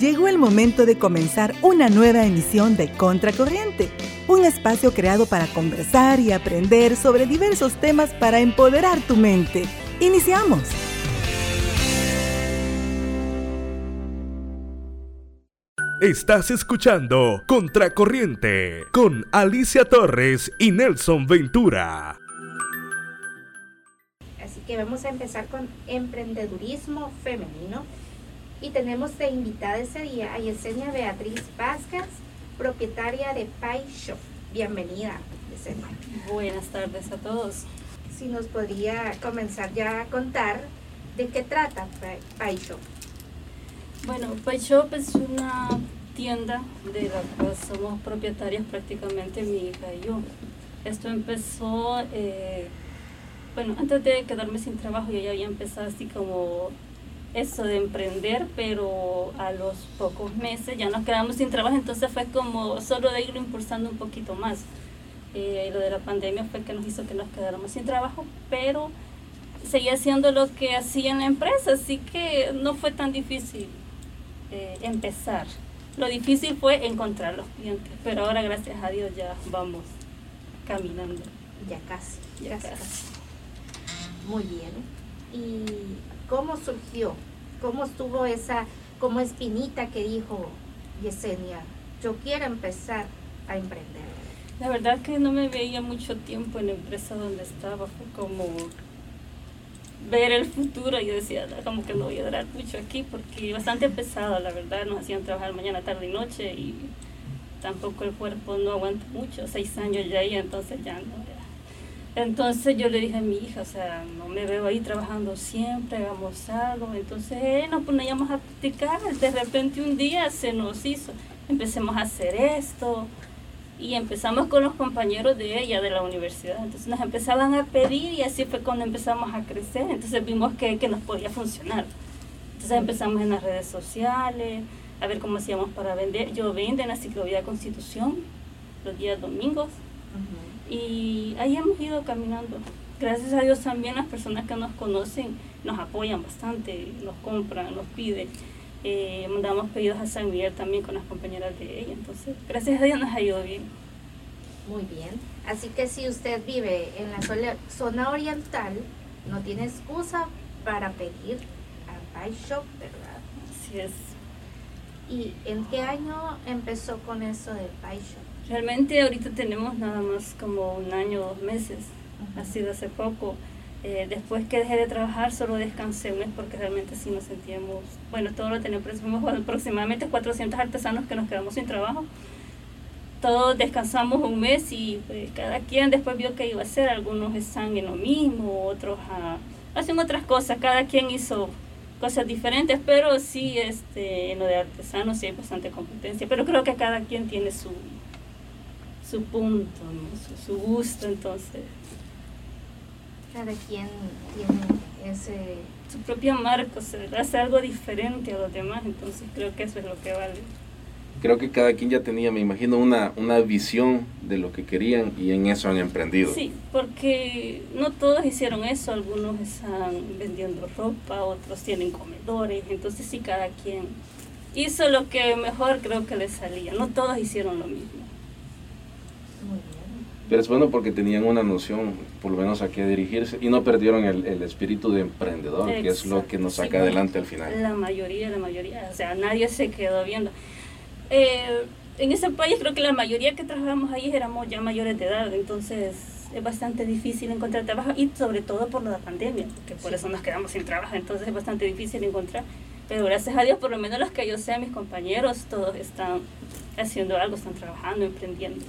Llegó el momento de comenzar una nueva emisión de Contracorriente, un espacio creado para conversar y aprender sobre diversos temas para empoderar tu mente. Iniciamos. Estás escuchando Contracorriente con Alicia Torres y Nelson Ventura. Así que vamos a empezar con emprendedurismo femenino y tenemos de invitada ese día a Yesenia Beatriz Vázquez, propietaria de Pie Shop. Bienvenida, Yesenia. Buenas tardes a todos. Si nos podría comenzar ya a contar de qué trata Pie Shop. Bueno, Pie Shop es una tienda de la cual somos propietarias prácticamente mi hija y yo. Esto empezó, eh, bueno, antes de quedarme sin trabajo yo ya había empezado así como eso de emprender, pero a los pocos meses ya nos quedamos sin trabajo, entonces fue como solo de irlo impulsando un poquito más. Eh, lo de la pandemia fue que nos hizo que nos quedáramos sin trabajo, pero seguía haciendo lo que hacía en la empresa, así que no fue tan difícil eh, empezar. Lo difícil fue encontrar los clientes, pero ahora gracias a Dios ya vamos caminando. Ya casi, ya casi. Muy bien. ¿Y cómo surgió? ¿Cómo estuvo esa como espinita que dijo Yesenia? Yo quiero empezar a emprender. La verdad que no me veía mucho tiempo en la empresa donde estaba, fue como ver el futuro. Yo decía, como que no voy a durar mucho aquí porque bastante pesado, la verdad. Nos hacían trabajar mañana, tarde y noche y tampoco el cuerpo no aguanta mucho. Seis años ya ahí, entonces ya no. Entonces yo le dije a mi hija, o sea, no me veo ahí trabajando siempre, hagamos algo. Entonces eh, nos poníamos a practicar. De repente un día se nos hizo, empecemos a hacer esto. Y empezamos con los compañeros de ella de la universidad. Entonces nos empezaban a pedir y así fue cuando empezamos a crecer. Entonces vimos que, que nos podía funcionar. Entonces empezamos en las redes sociales, a ver cómo hacíamos para vender. Yo vendo en la Ciclovía Constitución los días domingos. Y ahí hemos ido caminando. Gracias a Dios también las personas que nos conocen nos apoyan bastante, nos compran, nos piden. Eh, mandamos pedidos a San Miguel también con las compañeras de ella. Entonces, gracias a Dios nos ha ido bien. Muy bien. Así que si usted vive en la zona oriental, no tiene excusa para pedir a Pie Shop, ¿verdad? Así es. ¿Y en qué año empezó con eso del Pie Shop? Realmente ahorita tenemos nada más como un año, dos meses. Ha sido hace poco. Eh, después que dejé de trabajar, solo descansé un mes porque realmente sí nos sentíamos, bueno, todo lo teníamos, somos aproximadamente 400 artesanos que nos quedamos sin trabajo. Todos descansamos un mes y pues, cada quien después vio que iba a hacer. Algunos están en lo mismo, otros ah, hacen otras cosas. Cada quien hizo cosas diferentes, pero sí este, en lo de artesanos sí hay bastante competencia. Pero creo que cada quien tiene su, su punto, su, gusto, entonces. Cada quien tiene ese... Su propia marca, o hace algo diferente a los demás, entonces creo que eso es lo que vale. Creo que cada quien ya tenía, me imagino, una, una visión de lo que querían y en eso han emprendido. Sí, porque no todos hicieron eso, algunos están vendiendo ropa, otros tienen comedores, entonces sí, cada quien hizo lo que mejor creo que les salía, no todos hicieron lo mismo. Pero es bueno porque tenían una noción, por lo menos a qué dirigirse, y no perdieron el, el espíritu de emprendedor, que es lo que nos saca adelante al final. La mayoría, la mayoría, o sea, nadie se quedó viendo. Eh, en ese país creo que la mayoría que trabajamos ahí éramos ya mayores de edad, entonces es bastante difícil encontrar trabajo y sobre todo por la pandemia, que por eso nos quedamos sin trabajo, entonces es bastante difícil encontrar. Pero gracias a Dios, por lo menos los que yo sé, mis compañeros, todos están haciendo algo, están trabajando, emprendiendo.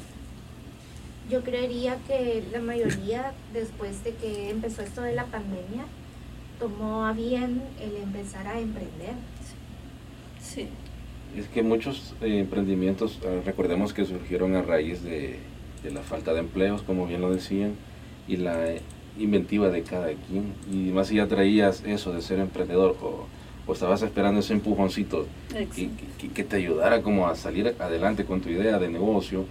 Yo creería que la mayoría, después de que empezó esto de la pandemia, tomó a bien el empezar a emprender. Sí. Es que muchos eh, emprendimientos, ah, recordemos que surgieron a raíz de, la falta de empleos, como bien lo decían, y la inventiva de cada quien. Y más si ya traías eso de ser emprendedor o, estabas esperando ese empujoncito que, que, te ayudara como a salir adelante con tu idea de negocio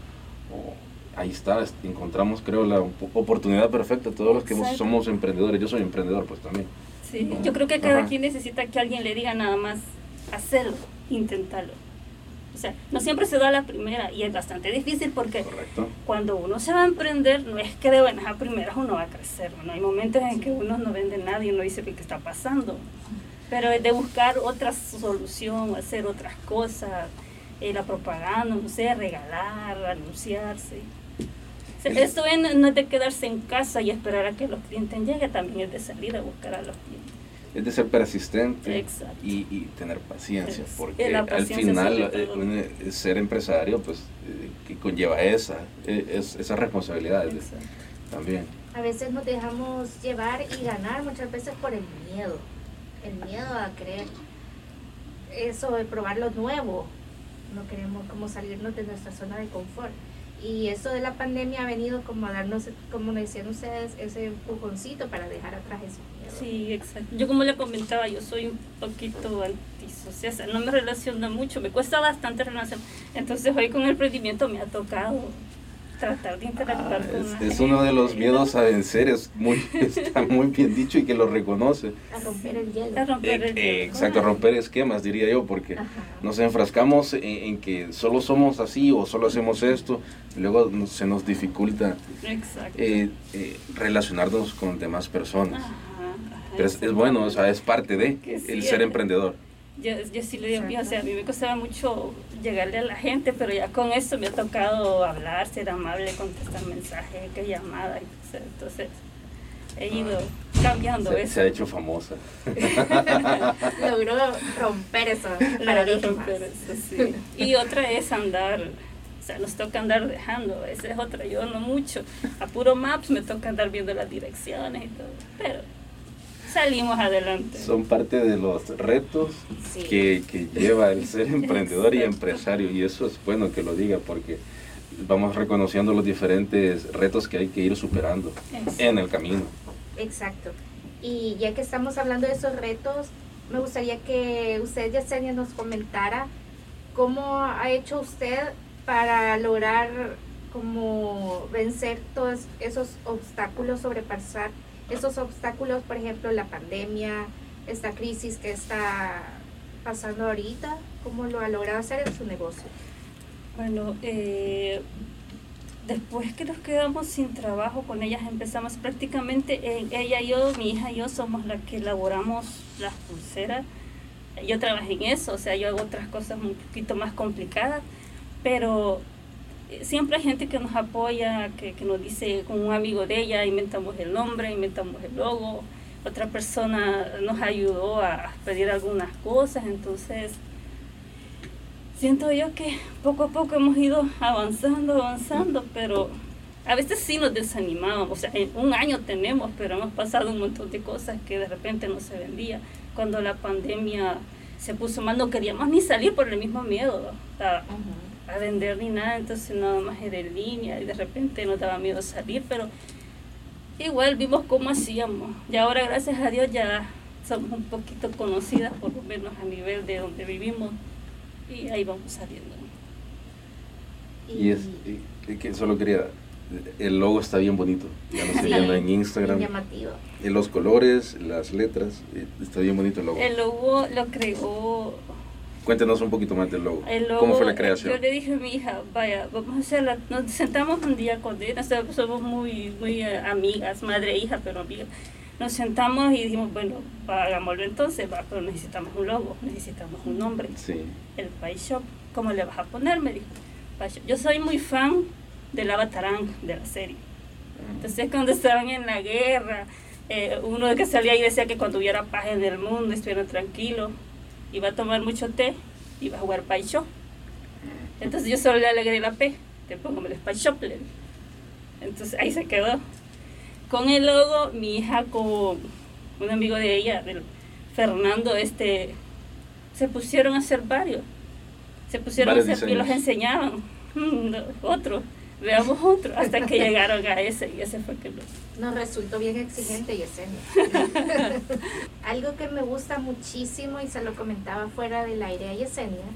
o ahí está, encontramos creo la oportunidad perfecta, todos los que somos emprendedores, yo soy emprendedor pues también. Sí, yo creo que cada quien necesita que alguien le diga nada más hacerlo, intentarlo. O sea, no siempre se da la primera y es bastante difícil porque Correcto. cuando uno se va a emprender, no es que de buenas a primeras uno va a crecer. ¿no? Hay momentos en que uno no vende nada y uno dice, ¿qué está pasando? Pero es de buscar otra solución, hacer otras cosas, eh, la propaganda, no sé, regalar, anunciarse. O sea, esto es- no es de quedarse en casa y esperar a que los clientes lleguen, también es de salir a buscar a los clientes. Es de ser persistente y, y tener paciencia, Es- porque la al final eh, eh, ser empresario pues eh, que conlleva esa, eh, es, esas responsabilidades también. A veces nos dejamos llevar y ganar muchas veces por el miedo. El miedo a creer eso de probar lo nuevo. No queremos como salirnos de nuestra zona de confort. Y eso de la pandemia ha venido como a darnos, como decían ustedes, ese empujoncito para dejar atrás miedos. Sí, exacto. Yo como le comentaba, yo soy un poquito antisocial, no me relaciono mucho, me cuesta bastante relacionar. Entonces hoy con el emprendimiento me ha tocado tratar de interactuar Ah, con es, uno de los miedos a vencer, es muy, está muy bien dicho y que lo reconoce. A romper el hielo. A romper Eh, eh, exacto, romper esquemas, diría yo, porque Ajá. nos enfrascamos en, en que solo somos así o solo hacemos esto, y luego se nos dificulta eh, eh, relacionarnos con demás personas. Ajá, ajá, Pero es, es bueno, o sea, es parte de Que sí, el ser eh. emprendedor. Yo, yo sí le digo, o sea, a mí me costaba mucho llegarle a la gente, pero ya con eso me ha tocado hablar, ser amable, contestar mensajes, que llamadas, entonces, entonces he ido cambiando Se, eso. se ha hecho famosa. Logró romper eso. Claro, paradigmas. romper eso, sí. Y otra es andar, o sea, nos toca andar dejando, esa es otra, yo no mucho. A puro maps me toca andar viendo las direcciones y todo, pero salimos adelante. Son parte de los retos Sí. que, que lleva el ser emprendedor y empresario. Y eso es bueno que lo diga porque vamos reconociendo los diferentes retos que hay que ir superando en el camino. Exacto. Y ya que estamos hablando de esos retos, me gustaría que usted, Yesenia, nos comentara cómo ha hecho usted para lograr como vencer todos esos obstáculos, sobrepasar esos obstáculos, por ejemplo, la pandemia, esta crisis que está pasando ahorita, cómo lo ha logrado hacer en su negocio. Bueno, eh, después que nos quedamos sin trabajo con ellas, empezamos prácticamente, eh, ella y yo, mi hija y yo somos las que elaboramos las pulseras. Yo trabajé en eso, o sea, yo hago otras cosas un poquito más complicadas, pero siempre hay gente que nos apoya, que, que nos dice, con un amigo de ella, inventamos el nombre, inventamos el logo, otra persona nos ayudó a pedir algunas cosas, entonces siento yo que poco a poco hemos ido avanzando, avanzando, pero a veces sí nos desanimamos. O sea, en un año tenemos, pero hemos pasado un montón de cosas que de repente no se vendía. Cuando la pandemia se puso mal, no queríamos ni salir por el mismo miedo a vender ni nada, entonces nada más era en línea y de repente nos daba miedo salir, pero igual vimos cómo hacíamos. Y ahora, gracias a Dios, ya somos un poquito conocidas, por lo menos a nivel de donde vivimos y ahí vamos saliendo. Y es y que solo quería, el logo está bien bonito, ya lo estoy viendo en bien Instagram. llamativo. Y los colores, las letras, eh, está bien bonito el logo. El logo lo creó, Cuéntenos un poquito más del logo. el logo, ¿Cómo fue la Yo creación? le dije a mi hija, vaya, vamos a hacerla, nos sentamos un día con ella, somos muy, muy eh, amigas, madre e hija, pero amigas. Nos sentamos y dijimos, bueno, hagámoslo entonces, va, pero necesitamos un logo, necesitamos un nombre. Sí. el Pie Shop. ¿Cómo le vas a poner? Me dijo. Yo soy muy fan de la Batarang, de la serie. Entonces, cuando estaban en la guerra, eh, uno que salía ahí decía que cuando hubiera paz en el mundo, estuvieran tranquilos, iba a tomar mucho té, iba a jugar Shop. Entonces, yo solo le alegré la P, te pongo el dije. Entonces, ahí se quedó. Con el logo, mi hija con un amigo de ella, del Fernando, este, se pusieron a hacer varios. Se pusieron Varios a hacer y los diseños. enseñaban. Otro, veamos otro, hasta que llegaron a ese y ese fue que lo... Nos resultó bien exigente, Yesenia. Algo que me gusta muchísimo y se lo comentaba fuera del aire a Yesenia,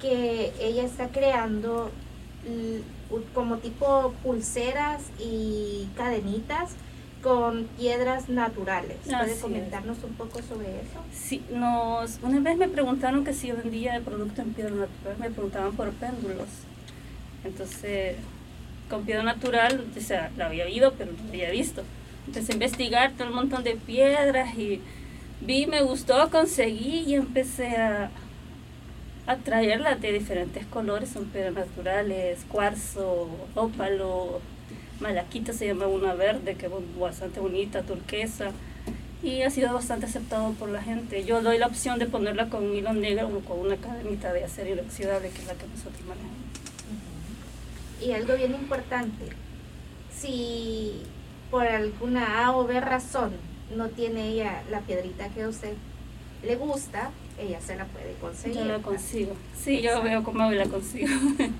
que ella está creando como tipo pulseras y cadenitas con piedras naturales. ¿Puede Así comentarnos un poco sobre eso? Sí, nos, una vez me preguntaron que si vendía el producto en piedra natural, me preguntaban por péndulos. Entonces, con piedra natural, o sea, la había oído, pero no la había visto. Empecé a investigar todo un montón de piedras y vi, me gustó, conseguí y empecé a, a de diferentes colores, son piedras naturales, cuarzo, ópalo, malaquita se llama una verde, que es bastante bonita, turquesa, y ha sido bastante aceptado por la gente. Yo doy la opción de ponerla con un hilo negro o con una cadenita de acero inoxidable, que es la que nosotros manejamos. Y algo bien importante, si por alguna A o B razón no tiene ella la piedrita que a usted le gusta, ella se la puede conseguir. Yo la consigo. Sí, yo veo cómo la consigo. Exacto.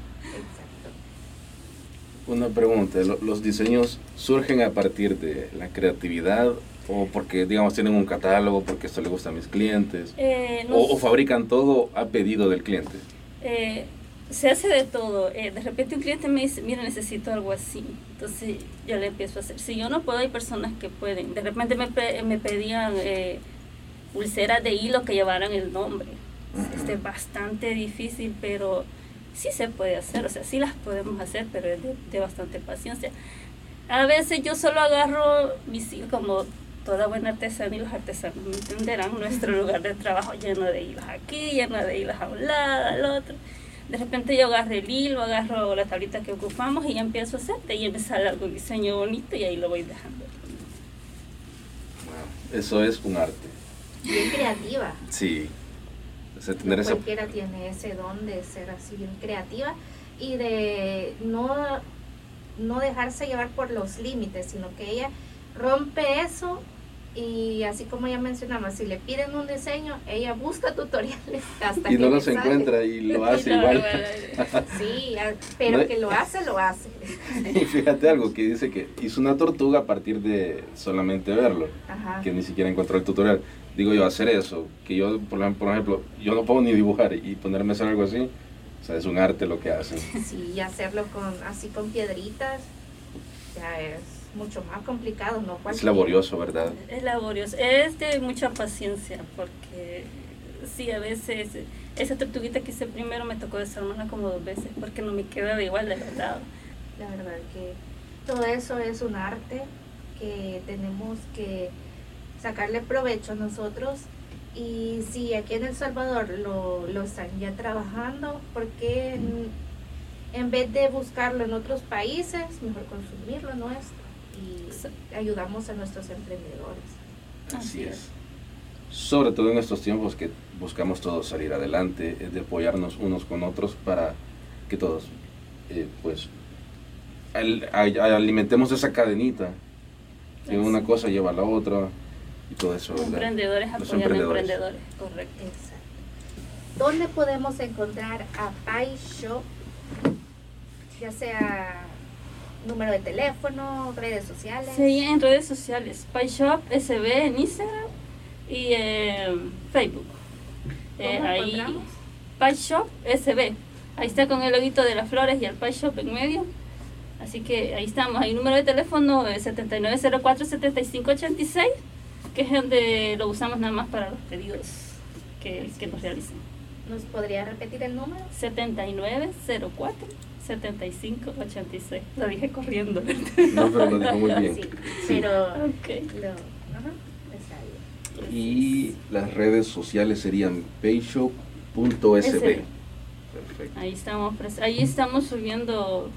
Una pregunta, ¿lo- ¿los diseños surgen a partir de la creatividad o porque, digamos, tienen un catálogo, porque esto le gusta a mis clientes? Eh, no O, fabrican todo a pedido del cliente? Eh, se hace de todo. Eh, de repente un cliente me dice, mira, necesito algo así. Entonces yo le empiezo a hacer. Si yo no puedo, hay personas que pueden. De repente me, me pedían eh, pulseras de hilo que llevaran el nombre. Este es bastante difícil, pero sí se puede hacer. O sea, sí las podemos hacer, pero es de, de bastante paciencia. A veces yo solo agarro mis hilos, como toda buena artesana y los artesanos me entenderán, nuestro lugar de trabajo lleno de hilos aquí, lleno de hilos a un lado, al otro. De repente yo agarro el hilo, agarro la tablita que ocupamos y ya empiezo a hacer, de ahí sale algún diseño bonito y ahí lo voy dejando. Wow, Eso es un arte. Bien creativa. Sí. O sea, No tener esa... cualquiera tiene ese don de ser así bien creativa y de no, no dejarse llevar por los límites, sino que ella rompe eso y así como ya mencionaba, si le piden un diseño, ella busca tutoriales hasta Y que no los encuentra y lo hace igual. Sí, pero No- que lo hace, lo hace. Y fíjate algo que dice que hizo una tortuga a partir de solamente verlo, Ajá. que ni siquiera encontró el tutorial. Digo yo, hacer eso, que yo, por ejemplo, yo no puedo ni dibujar y ponerme a hacer algo así, o sea, es un arte lo que hacen. Sí, y hacerlo con así con piedritas ya es mucho más complicado, ¿no? Es Cualquiera. laborioso, ¿verdad? Es laborioso, es de mucha paciencia, porque sí, a veces esa tortuguita que hice primero me tocó desarmarla como dos veces, porque no me queda igual de verdad. La verdad que todo eso es un arte que tenemos que sacarle provecho nosotros y si aquí en El Salvador lo, lo están ya trabajando, ¿por qué en, en vez de buscarlo en otros países, mejor consumirlo nuestro y ayudamos a nuestros emprendedores? Así es. Sobre todo en estos tiempos que buscamos todos salir adelante, eh, de apoyarnos unos con otros para que todos, eh, pues, al- alimentemos esa cadenita, que Así. una cosa lleva a la otra y todo eso. ¿verdad? Emprendedores Los apoyando emprendedores. emprendedores, correcto. Exacto. ¿Dónde podemos encontrar a Pai Shop? Ya sea número de teléfono, redes sociales. Sí, en redes sociales, PyShop SB en Instagram y en Facebook. Eh, ¿Cómo ahí? PyShop SB. Ahí está con el loguito de las flores y el PyShop en medio. Así que ahí estamos. Hay un número de teléfono eh, 7904-7586, que es donde lo usamos nada más para los pedidos que, que nos realicen. ¿Nos podría repetir el número? 7904-7586. Lo dije corriendo. No, pero lo dijo muy bien. Sí, Sí. pero ok. lo, ajá, está bien. Y las redes sociales serían payshop.sb. SB. Perfecto. Ahí estamos, ahí estamos subiendo,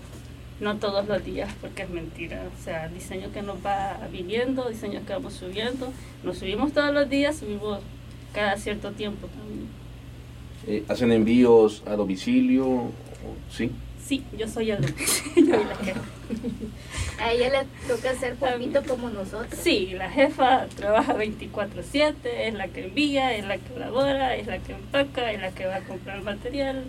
no todos los días, porque es mentira. O sea, diseño que nos va viniendo, diseños que vamos subiendo. Nos subimos todos los días, subimos cada cierto tiempo también. Eh, ¿Hacen envíos a domicilio? ¿Sí? Sí, yo soy el yo soy la jefa. A ella le toca hacer poquito como nosotros. Sí, la jefa trabaja 24/7, es la que envía, es la que elabora, es la que empaca, es la que va a comprar material.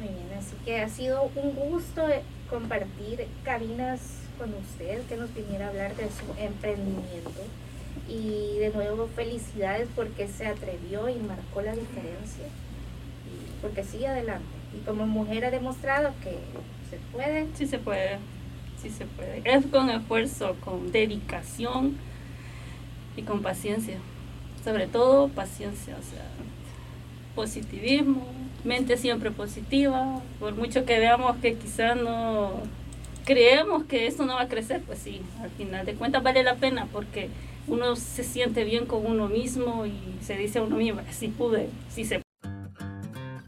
Muy bien, así que ha sido un gusto eh, compartir cabinas con usted, que nos viniera a hablar de su emprendimiento. Y de nuevo, felicidades porque se atrevió y marcó la diferencia. Porque sigue adelante. Y como mujer ha demostrado que se puede. Sí se puede. sí se puede. Es con esfuerzo, con dedicación y con paciencia. Sobre todo paciencia, o sea, positivismo, mente siempre positiva, por mucho que veamos que quizás no creemos que eso no va a crecer, pues sí, al final de cuentas vale la pena porque uno se siente bien con uno mismo y se dice a uno mismo, si pude, si se